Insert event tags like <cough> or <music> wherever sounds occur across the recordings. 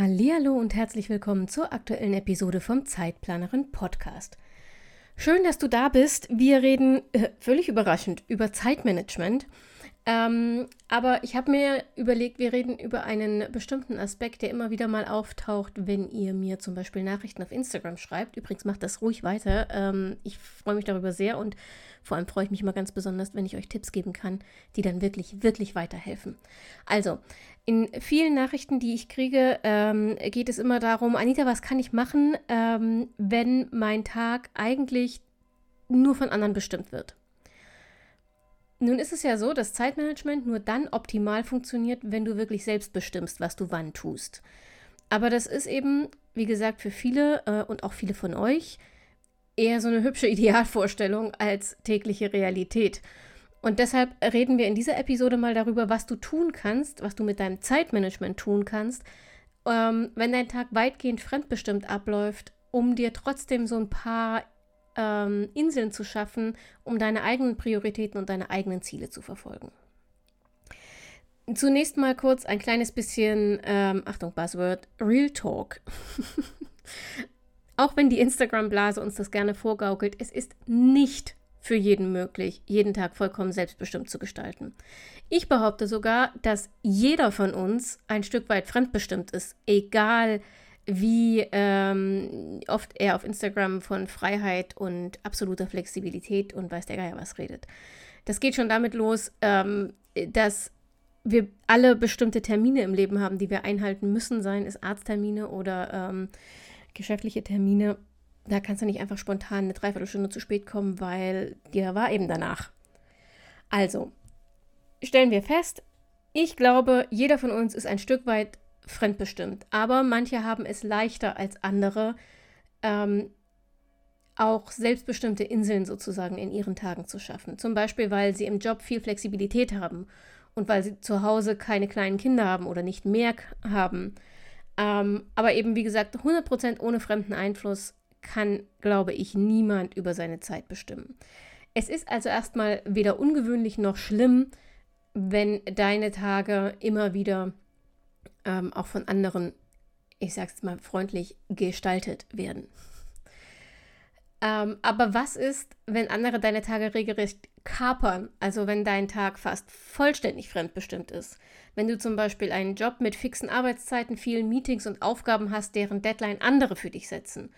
Hallo und herzlich willkommen zur aktuellen Episode vom Zeitplanerin Podcast. Schön, dass du da bist. Wir reden äh, völlig überraschend über Zeitmanagement. Ähm, aber ich habe mir überlegt, wir reden über einen bestimmten Aspekt, der immer wieder mal auftaucht, wenn ihr mir zum Beispiel Nachrichten auf Instagram schreibt. Übrigens macht das ruhig weiter. Ähm, ich freue mich darüber sehr und vor allem freue ich mich immer ganz besonders, wenn ich euch Tipps geben kann, die dann wirklich, wirklich weiterhelfen. Also, in vielen Nachrichten, die ich kriege, ähm, geht es immer darum, Anita, was kann ich machen, ähm, wenn mein Tag eigentlich nur von anderen bestimmt wird? Nun ist es ja so, dass Zeitmanagement nur dann optimal funktioniert, wenn du wirklich selbst bestimmst, was du wann tust. Aber das ist eben, wie gesagt, für viele äh, und auch viele von euch eher so eine hübsche <laughs> Idealvorstellung als tägliche Realität. Und deshalb reden wir in dieser Episode mal darüber, was du tun kannst, was du mit deinem Zeitmanagement tun kannst, ähm, wenn dein Tag weitgehend fremdbestimmt abläuft, um dir trotzdem so ein paar ähm, Inseln zu schaffen, um deine eigenen Prioritäten und deine eigenen Ziele zu verfolgen. Zunächst mal kurz ein kleines bisschen, ähm, Achtung, Buzzword, Real Talk. <laughs> Auch wenn die Instagram-Blase uns das gerne vorgaukelt, es ist nicht für jeden möglich, jeden Tag vollkommen selbstbestimmt zu gestalten. Ich behaupte sogar, dass jeder von uns ein Stück weit fremdbestimmt ist, egal wie ähm, oft er auf Instagram von Freiheit und absoluter Flexibilität und weiß der Geier was redet. Das geht schon damit los, ähm, dass wir alle bestimmte Termine im Leben haben, die wir einhalten müssen, seien es Arzttermine oder ähm, geschäftliche Termine da kannst du nicht einfach spontan eine Dreiviertelstunde zu spät kommen, weil dir war eben danach. Also, stellen wir fest, ich glaube, jeder von uns ist ein Stück weit fremdbestimmt, aber manche haben es leichter als andere, ähm, auch selbstbestimmte Inseln sozusagen in ihren Tagen zu schaffen. Zum Beispiel, weil sie im Job viel Flexibilität haben und weil sie zu Hause keine kleinen Kinder haben oder nicht mehr haben. Ähm, aber eben, wie gesagt, 100% ohne fremden Einfluss kann, glaube ich, niemand über seine Zeit bestimmen. Es ist also erstmal weder ungewöhnlich noch schlimm, wenn deine Tage immer wieder ähm, auch von anderen, ich sag's mal freundlich, gestaltet werden. Ähm, aber was ist, wenn andere deine Tage regelrecht kapern? Also wenn dein Tag fast vollständig fremdbestimmt ist? Wenn du zum Beispiel einen Job mit fixen Arbeitszeiten, vielen Meetings und Aufgaben hast, deren Deadline andere für dich setzen?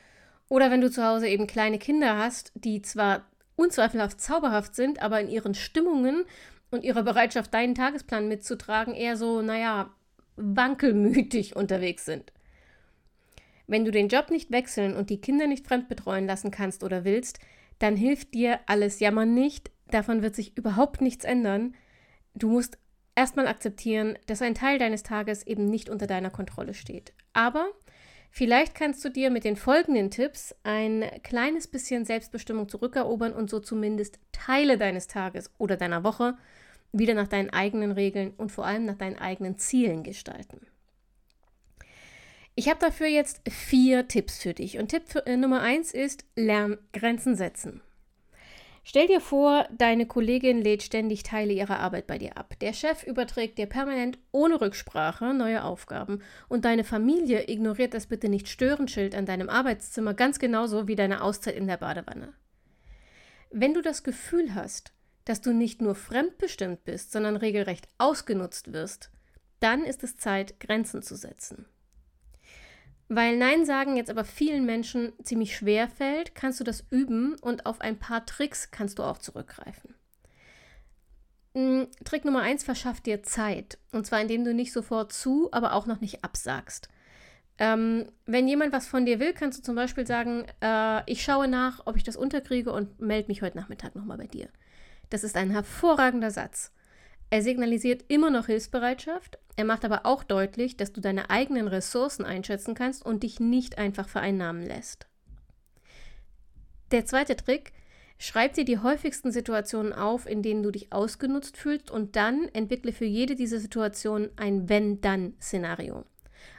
Oder wenn du zu Hause eben kleine Kinder hast, die zwar unzweifelhaft zauberhaft sind, aber in ihren Stimmungen und ihrer Bereitschaft, deinen Tagesplan mitzutragen, eher so, naja, wankelmütig unterwegs sind. Wenn du den Job nicht wechseln und die Kinder nicht fremdbetreuen lassen kannst oder willst, dann hilft dir alles Jammern nicht, davon wird sich überhaupt nichts ändern. Du musst erstmal akzeptieren, dass ein Teil deines Tages eben nicht unter deiner Kontrolle steht. Aber Vielleicht kannst du dir mit den folgenden Tipps ein kleines bisschen Selbstbestimmung zurückerobern und so zumindest Teile deines Tages oder deiner Woche wieder nach deinen eigenen Regeln und vor allem nach deinen eigenen Zielen gestalten. Ich habe dafür jetzt vier Tipps für dich. Und Tipp für, äh, Nummer eins ist, lern Grenzen setzen. Stell dir vor, deine Kollegin lädt ständig Teile ihrer Arbeit bei dir ab. Der Chef überträgt dir permanent ohne Rücksprache neue Aufgaben und deine Familie ignoriert das bitte nicht Störenschild an deinem Arbeitszimmer ganz genauso wie deine Auszeit in der Badewanne. Wenn du das Gefühl hast, dass du nicht nur fremdbestimmt bist, sondern regelrecht ausgenutzt wirst, dann ist es Zeit, Grenzen zu setzen. Weil Nein sagen jetzt aber vielen Menschen ziemlich schwer fällt, kannst du das üben und auf ein paar Tricks kannst du auch zurückgreifen. Hm, Trick Nummer eins verschafft dir Zeit. Und zwar indem du nicht sofort zu, aber auch noch nicht absagst. Ähm, wenn jemand was von dir will, kannst du zum Beispiel sagen, äh, ich schaue nach, ob ich das unterkriege und melde mich heute Nachmittag nochmal bei dir. Das ist ein hervorragender Satz. Er signalisiert immer noch Hilfsbereitschaft, er macht aber auch deutlich, dass du deine eigenen Ressourcen einschätzen kannst und dich nicht einfach vereinnahmen lässt. Der zweite Trick, schreib dir die häufigsten Situationen auf, in denen du dich ausgenutzt fühlst und dann entwickle für jede dieser Situationen ein Wenn-Dann-Szenario.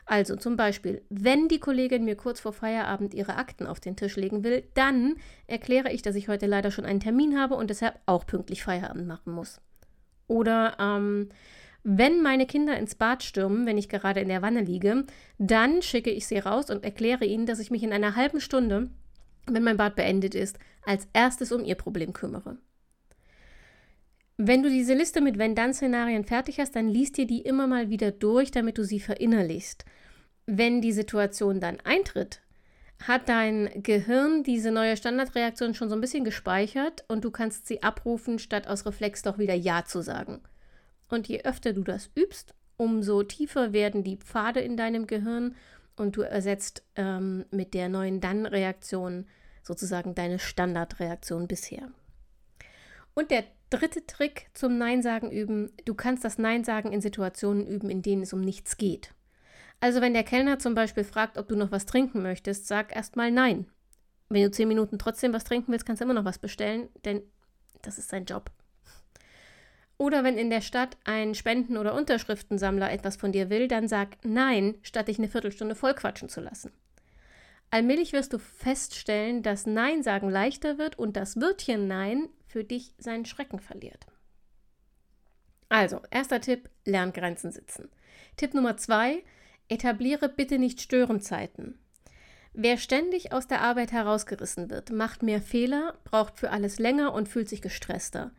Also zum Beispiel, wenn die Kollegin mir kurz vor Feierabend ihre Akten auf den Tisch legen will, dann erkläre ich, dass ich heute leider schon einen Termin habe und deshalb auch pünktlich Feierabend machen muss. Oder ähm, wenn meine Kinder ins Bad stürmen, wenn ich gerade in der Wanne liege, dann schicke ich sie raus und erkläre ihnen, dass ich mich in einer halben Stunde, wenn mein Bad beendet ist, als erstes um ihr Problem kümmere. Wenn du diese Liste mit Wenn-Dann-Szenarien fertig hast, dann liest dir die immer mal wieder durch, damit du sie verinnerlichst. Wenn die Situation dann eintritt, hat dein Gehirn diese neue Standardreaktion schon so ein bisschen gespeichert und du kannst sie abrufen, statt aus Reflex doch wieder Ja zu sagen. Und je öfter du das übst, umso tiefer werden die Pfade in deinem Gehirn und du ersetzt ähm, mit der neuen Dann-Reaktion sozusagen deine Standardreaktion bisher. Und der dritte Trick zum Nein-Sagen üben, du kannst das Nein-Sagen in Situationen üben, in denen es um nichts geht. Also wenn der Kellner zum Beispiel fragt, ob du noch was trinken möchtest, sag erstmal Nein. Wenn du zehn Minuten trotzdem was trinken willst, kannst du immer noch was bestellen, denn das ist sein Job. Oder wenn in der Stadt ein Spenden- oder Unterschriftensammler etwas von dir will, dann sag Nein, statt dich eine Viertelstunde vollquatschen zu lassen. Allmählich wirst du feststellen, dass Nein sagen leichter wird und das Wörtchen Nein für dich seinen Schrecken verliert. Also, erster Tipp, lern Grenzen sitzen. Tipp Nummer zwei, etabliere bitte nicht Störenzeiten. Wer ständig aus der Arbeit herausgerissen wird, macht mehr Fehler, braucht für alles länger und fühlt sich gestresster.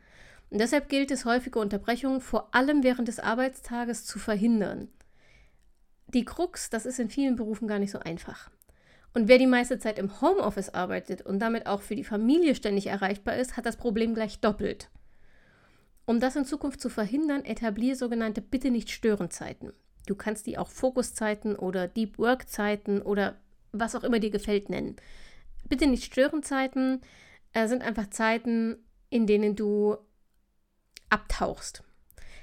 Und deshalb gilt es, häufige Unterbrechungen vor allem während des Arbeitstages zu verhindern. Die Krux, das ist in vielen Berufen gar nicht so einfach. Und wer die meiste Zeit im Homeoffice arbeitet und damit auch für die Familie ständig erreichbar ist, hat das Problem gleich doppelt. Um das in Zukunft zu verhindern, etabliere sogenannte Bitte nicht stören Zeiten. Du kannst die auch Fokuszeiten oder Deep Work Zeiten oder was auch immer dir gefällt nennen. Bitte nicht stören Zeiten äh, sind einfach Zeiten, in denen du abtauchst.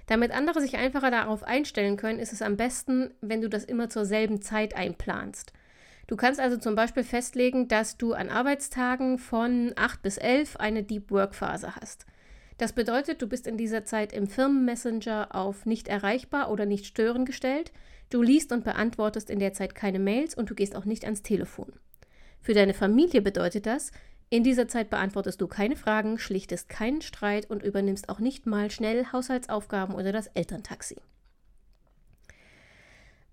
Damit andere sich einfacher darauf einstellen können, ist es am besten, wenn du das immer zur selben Zeit einplanst. Du kannst also zum Beispiel festlegen, dass du an Arbeitstagen von 8 bis 11 eine Deep Work Phase hast. Das bedeutet, du bist in dieser Zeit im Firmenmessenger auf nicht erreichbar oder nicht stören gestellt. Du liest und beantwortest in der Zeit keine Mails und du gehst auch nicht ans Telefon. Für deine Familie bedeutet das, in dieser Zeit beantwortest du keine Fragen, schlichtest keinen Streit und übernimmst auch nicht mal schnell Haushaltsaufgaben oder das Elterntaxi.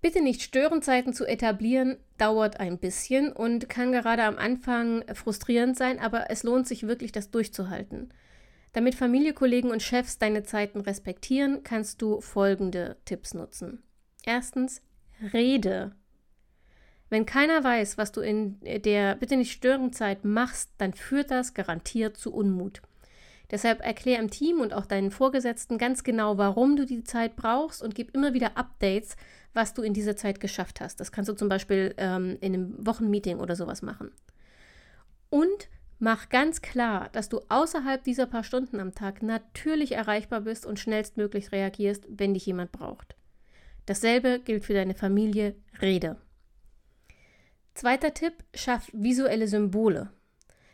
Bitte nicht Störenzeiten zu etablieren, dauert ein bisschen und kann gerade am Anfang frustrierend sein, aber es lohnt sich wirklich, das durchzuhalten. Damit Familie, Kollegen und Chefs deine Zeiten respektieren, kannst du folgende Tipps nutzen. Erstens, rede. Wenn keiner weiß, was du in der Bitte nicht Störenzeit machst, dann führt das garantiert zu Unmut. Deshalb erklär im Team und auch deinen Vorgesetzten ganz genau, warum du die Zeit brauchst und gib immer wieder Updates, was du in dieser Zeit geschafft hast. Das kannst du zum Beispiel ähm, in einem Wochenmeeting oder sowas machen. Und mach ganz klar, dass du außerhalb dieser paar Stunden am Tag natürlich erreichbar bist und schnellstmöglich reagierst, wenn dich jemand braucht. Dasselbe gilt für deine Familie. Rede. Zweiter Tipp, schaff visuelle Symbole.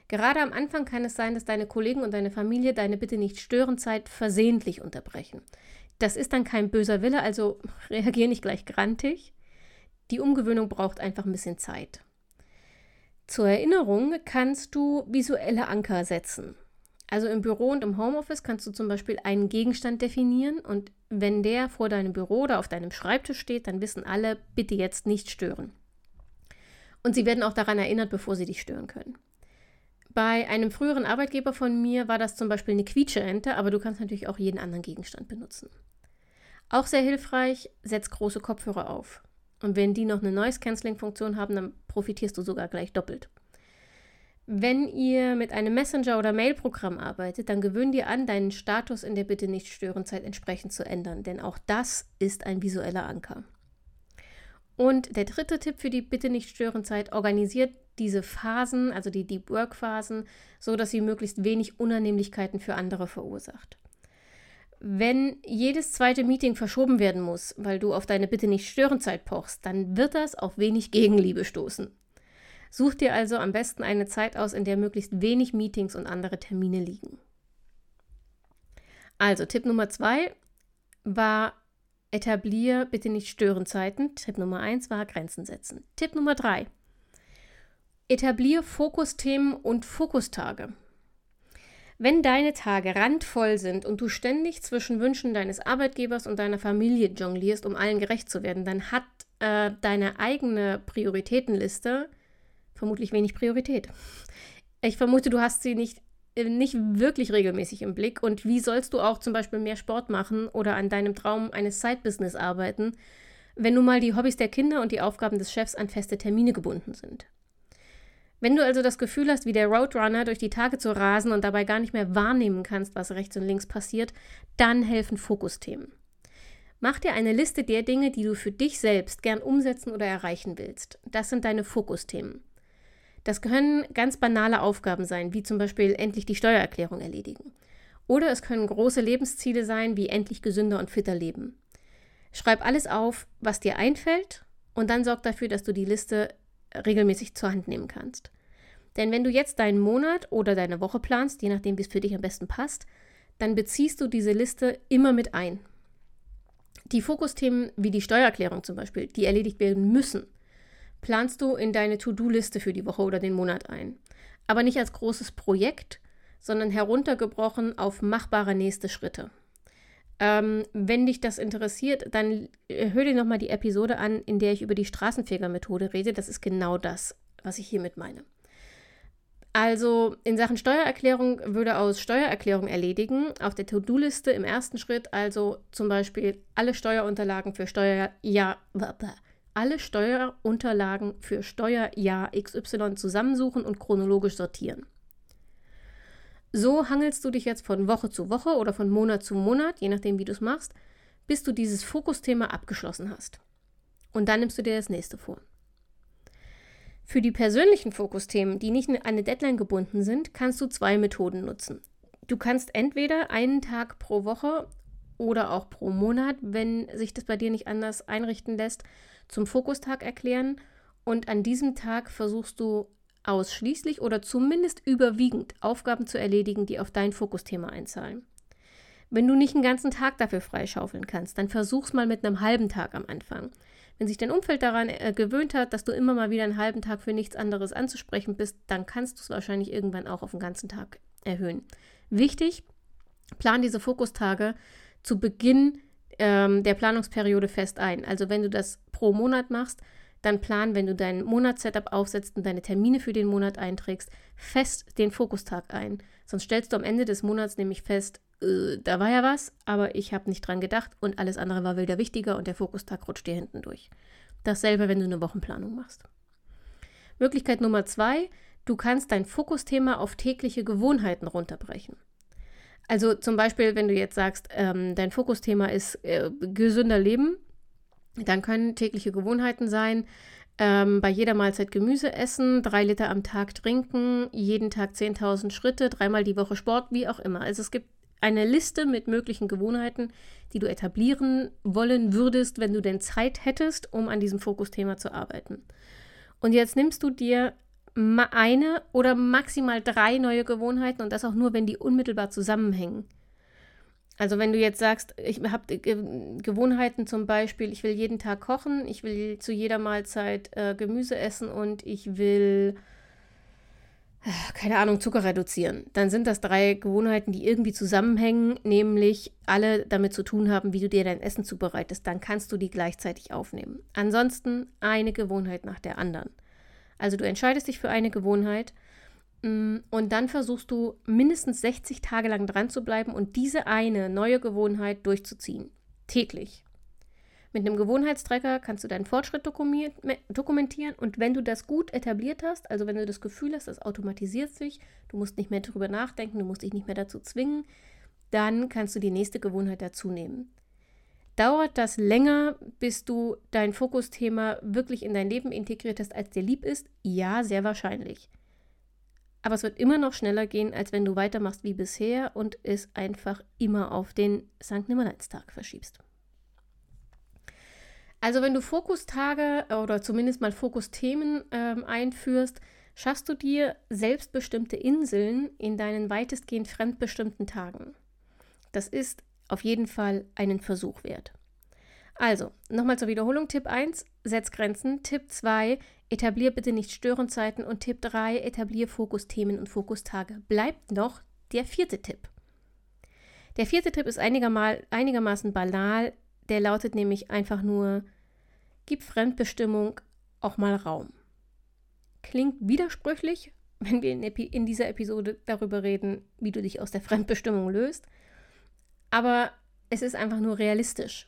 Gerade am Anfang kann es sein, dass deine Kollegen und deine Familie deine Bitte nicht stören Zeit versehentlich unterbrechen. Das ist dann kein böser Wille, also <laughs> reagier nicht gleich grantig. Die Umgewöhnung braucht einfach ein bisschen Zeit. Zur Erinnerung kannst du visuelle Anker setzen. Also im Büro und im Homeoffice kannst du zum Beispiel einen Gegenstand definieren und wenn der vor deinem Büro oder auf deinem Schreibtisch steht, dann wissen alle, bitte jetzt nicht stören. Und sie werden auch daran erinnert, bevor sie dich stören können. Bei einem früheren Arbeitgeber von mir war das zum Beispiel eine Quietscheente, aber du kannst natürlich auch jeden anderen Gegenstand benutzen. Auch sehr hilfreich, setz große Kopfhörer auf. Und wenn die noch eine Noise-Canceling-Funktion haben, dann profitierst du sogar gleich doppelt. Wenn ihr mit einem Messenger- oder Mail-Programm arbeitet, dann gewöhn dir an, deinen Status in der Bitte nicht stören Zeit entsprechend zu ändern, denn auch das ist ein visueller Anker. Und der dritte Tipp für die Bitte nicht stören Zeit, organisiert diese Phasen, also die Deep Work Phasen, so dass sie möglichst wenig Unannehmlichkeiten für andere verursacht. Wenn jedes zweite Meeting verschoben werden muss, weil du auf deine Bitte nicht Störenzeit pochst, dann wird das auf wenig Gegenliebe stoßen. Such dir also am besten eine Zeit aus, in der möglichst wenig Meetings und andere Termine liegen. Also Tipp Nummer zwei war etablier bitte nicht Störenzeiten. Tipp Nummer eins war Grenzen setzen. Tipp Nummer drei etablier Fokusthemen und Fokustage. Wenn deine Tage randvoll sind und du ständig zwischen Wünschen deines Arbeitgebers und deiner Familie jonglierst, um allen gerecht zu werden, dann hat äh, deine eigene Prioritätenliste vermutlich wenig Priorität. Ich vermute, du hast sie nicht, nicht wirklich regelmäßig im Blick. Und wie sollst du auch zum Beispiel mehr Sport machen oder an deinem Traum eines Side-Business arbeiten, wenn nun mal die Hobbys der Kinder und die Aufgaben des Chefs an feste Termine gebunden sind? Wenn du also das Gefühl hast, wie der Roadrunner durch die Tage zu rasen und dabei gar nicht mehr wahrnehmen kannst, was rechts und links passiert, dann helfen Fokusthemen. Mach dir eine Liste der Dinge, die du für dich selbst gern umsetzen oder erreichen willst. Das sind deine Fokusthemen. Das können ganz banale Aufgaben sein, wie zum Beispiel endlich die Steuererklärung erledigen. Oder es können große Lebensziele sein, wie endlich gesünder und fitter leben. Schreib alles auf, was dir einfällt, und dann sorg dafür, dass du die Liste regelmäßig zur Hand nehmen kannst. Denn wenn du jetzt deinen Monat oder deine Woche planst, je nachdem, wie es für dich am besten passt, dann beziehst du diese Liste immer mit ein. Die Fokusthemen wie die Steuererklärung zum Beispiel, die erledigt werden müssen, planst du in deine To-Do-Liste für die Woche oder den Monat ein. Aber nicht als großes Projekt, sondern heruntergebrochen auf machbare nächste Schritte. Ähm, wenn dich das interessiert, dann äh, hör dir nochmal die Episode an, in der ich über die Straßenfeger-Methode rede. Das ist genau das, was ich hiermit meine. Also in Sachen Steuererklärung würde aus Steuererklärung erledigen auf der To-Do-Liste im ersten Schritt also zum Beispiel alle Steuerunterlagen für Steuerjahr alle Steuerunterlagen für Steuerjahr XY zusammensuchen und chronologisch sortieren. So hangelst du dich jetzt von Woche zu Woche oder von Monat zu Monat, je nachdem, wie du es machst, bis du dieses Fokusthema abgeschlossen hast. Und dann nimmst du dir das nächste vor. Für die persönlichen Fokusthemen, die nicht an eine Deadline gebunden sind, kannst du zwei Methoden nutzen. Du kannst entweder einen Tag pro Woche oder auch pro Monat, wenn sich das bei dir nicht anders einrichten lässt, zum Fokustag erklären und an diesem Tag versuchst du ausschließlich oder zumindest überwiegend Aufgaben zu erledigen, die auf dein Fokusthema einzahlen. Wenn du nicht einen ganzen Tag dafür freischaufeln kannst, dann versuch's mal mit einem halben Tag am Anfang. Wenn sich dein Umfeld daran äh, gewöhnt hat, dass du immer mal wieder einen halben Tag für nichts anderes anzusprechen bist, dann kannst du es wahrscheinlich irgendwann auch auf den ganzen Tag erhöhen. Wichtig, plan diese Fokustage zu Beginn ähm, der Planungsperiode fest ein. Also wenn du das pro Monat machst, dann plan, wenn du dein Monatssetup aufsetzt und deine Termine für den Monat einträgst, fest den Fokustag ein. Sonst stellst du am Ende des Monats nämlich fest, äh, da war ja was, aber ich habe nicht dran gedacht und alles andere war wieder wichtiger und der Fokustag rutscht dir hinten durch. Dasselbe, wenn du eine Wochenplanung machst. Möglichkeit Nummer zwei, du kannst dein Fokusthema auf tägliche Gewohnheiten runterbrechen. Also zum Beispiel, wenn du jetzt sagst, ähm, dein Fokusthema ist äh, gesünder Leben, dann können tägliche Gewohnheiten sein, ähm, bei jeder Mahlzeit Gemüse essen, drei Liter am Tag trinken, jeden Tag 10.000 Schritte, dreimal die Woche Sport, wie auch immer. Also es gibt eine Liste mit möglichen Gewohnheiten, die du etablieren wollen würdest, wenn du denn Zeit hättest, um an diesem Fokusthema zu arbeiten. Und jetzt nimmst du dir eine oder maximal drei neue Gewohnheiten und das auch nur, wenn die unmittelbar zusammenhängen. Also wenn du jetzt sagst, ich habe Gewohnheiten zum Beispiel, ich will jeden Tag kochen, ich will zu jeder Mahlzeit äh, Gemüse essen und ich will, äh, keine Ahnung, Zucker reduzieren, dann sind das drei Gewohnheiten, die irgendwie zusammenhängen, nämlich alle damit zu tun haben, wie du dir dein Essen zubereitest. Dann kannst du die gleichzeitig aufnehmen. Ansonsten eine Gewohnheit nach der anderen. Also du entscheidest dich für eine Gewohnheit Mm, und dann versuchst du mindestens 60 Tage lang dran zu bleiben und diese eine neue Gewohnheit durchzuziehen. Täglich. Mit einem Gewohnheitstrecker kannst du deinen Fortschritt dokumentieren und wenn du das gut etabliert hast, also wenn du das Gefühl hast, das automatisiert sich, du musst nicht mehr darüber nachdenken, du musst dich nicht mehr dazu zwingen, dann kannst du die nächste Gewohnheit dazu nehmen. Dauert das länger, bis du dein Fokusthema wirklich in dein Leben integriert hast, als dir lieb ist? Ja, sehr wahrscheinlich. aber es wird immer noch schneller gehen, als wenn du weitermachst wie bisher und es einfach immer auf den St. Nimmerleinstag verschiebst. Also wenn du Fokustage oder zumindest mal Fokusthemen ähm, einführst, schaffst du dir selbstbestimmte Inseln in deinen weitestgehend fremdbestimmten Tagen. Das ist auf jeden Fall einen Versuch wert. Also, nochmal zur Wiederholung. Tipp 1, setz Grenzen. Tipp 2, etablier bitte nicht Störenzeiten. Und Tipp 3, etablier Fokusthemen und Fokustage. Bleibt noch der vierte Tipp. Der vierte Tipp ist einigermaßen banal. Der lautet nämlich einfach nur, gib Fremdbestimmung auch mal Raum. Klingt widersprüchlich, <laughs> wenn wir in, in dieser Episode darüber reden, wie du dich aus der Fremdbestimmung löst. Aber es ist einfach nur realistisch.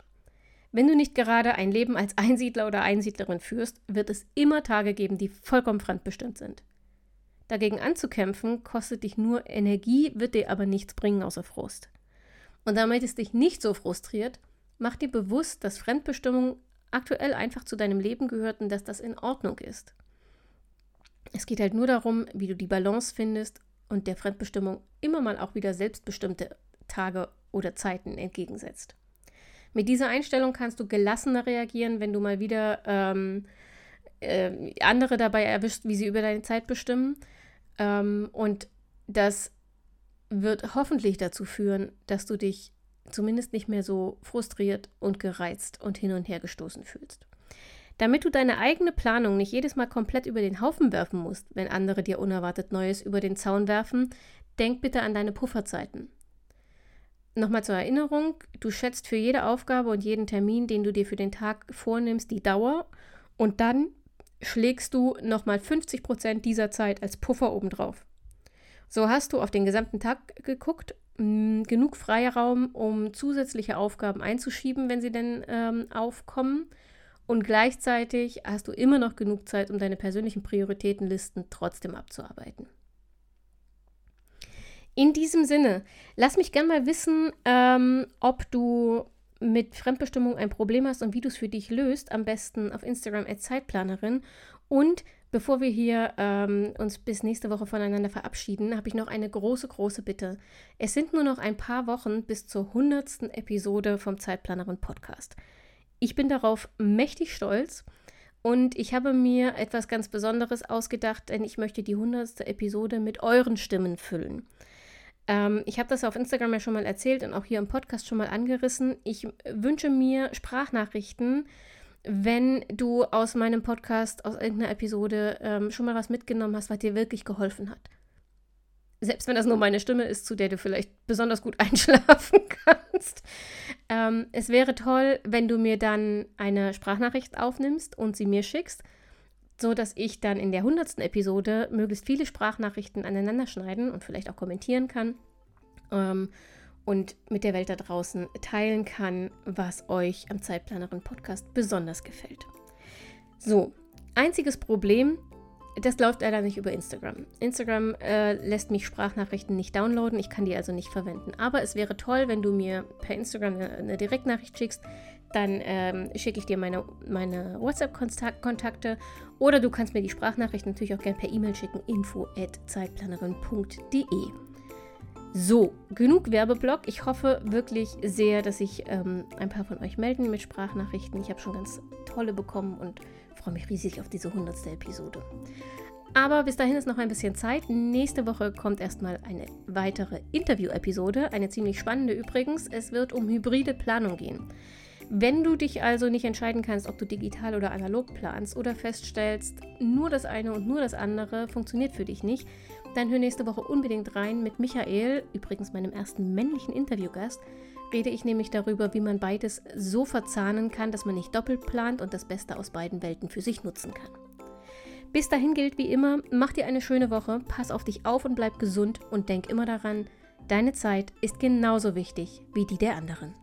Wenn du nicht gerade ein Leben als Einsiedler oder Einsiedlerin führst, wird es immer Tage geben, die vollkommen fremdbestimmt sind. Dagegen anzukämpfen, kostet dich nur Energie, wird dir aber nichts bringen außer Frust. Und damit es dich nicht so frustriert, mach dir bewusst, dass Fremdbestimmung aktuell einfach zu deinem Leben gehört und dass das in Ordnung ist. Es geht halt nur darum, wie du die Balance findest und der Fremdbestimmung immer mal auch wieder selbstbestimmte Tage oder Zeiten entgegensetzt. Mit dieser Einstellung kannst du gelassener reagieren, wenn du mal wieder ähm, äh, andere dabei erwischt, wie sie über deine Zeit bestimmen. Ähm, und das wird hoffentlich dazu führen, dass du dich zumindest nicht mehr so frustriert und gereizt und hin und her gestoßen fühlst. Damit du deine eigene Planung nicht jedes Mal komplett über den Haufen werfen musst, wenn andere dir unerwartet Neues über den Zaun werfen, denk bitte an deine Pufferzeiten. Nochmal zur Erinnerung, du schätzt für jede Aufgabe und jeden Termin, den du dir für den Tag vornimmst, die Dauer und dann schlägst du nochmal 50 Prozent dieser Zeit als Puffer obendrauf. So hast du auf den gesamten Tag geguckt, mm, genug Freiraum, um zusätzliche Aufgaben einzuschieben, wenn sie denn ähm, aufkommen. Und gleichzeitig hast du immer noch genug Zeit, um deine persönlichen Prioritätenlisten trotzdem abzuarbeiten. In diesem Sinne, lass mich gerne mal wissen, ähm, ob du mit Fremdbestimmung ein Problem hast und wie du es für dich löst. Am besten auf Instagram als Zeitplanerin. Und bevor wir hier ähm, uns bis nächste Woche voneinander verabschieden, habe ich noch eine große, große Bitte. Es sind nur noch ein paar Wochen bis zur hundertsten Episode vom Zeitplanerin Podcast. Ich bin darauf mächtig stolz. Und ich habe mir etwas ganz Besonderes ausgedacht, denn ich möchte die hundertste Episode mit euren Stimmen füllen. Ähm, ich habe das auf Instagram ja schon mal erzählt und auch hier im Podcast schon mal angerissen. Ich wünsche mir Sprachnachrichten, wenn du aus meinem Podcast, aus irgendeiner Episode ähm, schon mal was mitgenommen hast, was dir wirklich geholfen hat. Selbst wenn das nur meine Stimme ist, zu der du vielleicht besonders gut <laughs> einschlafen kannst. Ähm, es wäre toll, wenn du mir dann eine Sprachnachricht aufnimmst und sie mir schickst so dass ich dann in der hundertsten Episode möglichst viele Sprachnachrichten aneinander schneiden und vielleicht auch kommentieren kann ähm, und mit der Welt da draußen teilen kann, was euch am Zeitplanerin Podcast besonders gefällt. So, einziges Problem, das läuft leider nicht über Instagram. Instagram äh, lässt mich Sprachnachrichten nicht downloaden, ich kann die also nicht verwenden. Aber es wäre toll, wenn du mir per Instagram eine, eine Direktnachricht schickst, dann ähm, schicke ich dir meine, meine WhatsApp-Kontakte oder du kannst mir die Sprachnachricht natürlich auch gerne per E-Mail schicken, info at zeitplanerin.de. So, genug Werbeblock. Ich hoffe wirklich sehr, dass sich ähm, ein paar von euch melden mit Sprachnachrichten. Ich habe schon ganz tolle bekommen und freue mich riesig auf diese 100. Episode. Aber bis dahin ist noch ein bisschen Zeit. Nächste Woche kommt erstmal eine weitere Interview-Episode, eine ziemlich spannende übrigens. Es wird um hybride Planung gehen. Wenn du dich also nicht entscheiden kannst, ob du digital oder analog planst oder feststellst, nur das eine und nur das andere funktioniert für dich nicht, dann hör nächste Woche unbedingt rein mit Michael, übrigens meinem ersten männlichen Interviewgast, rede ich nämlich darüber, wie man beides so verzahnen kann, dass man nicht doppelt plant und das Beste aus beiden Welten für sich nutzen kann. Bis dahin gilt wie immer, mach dir eine schöne Woche, pass auf dich auf und bleib gesund und denk immer daran, deine Zeit ist genauso wichtig wie die der anderen.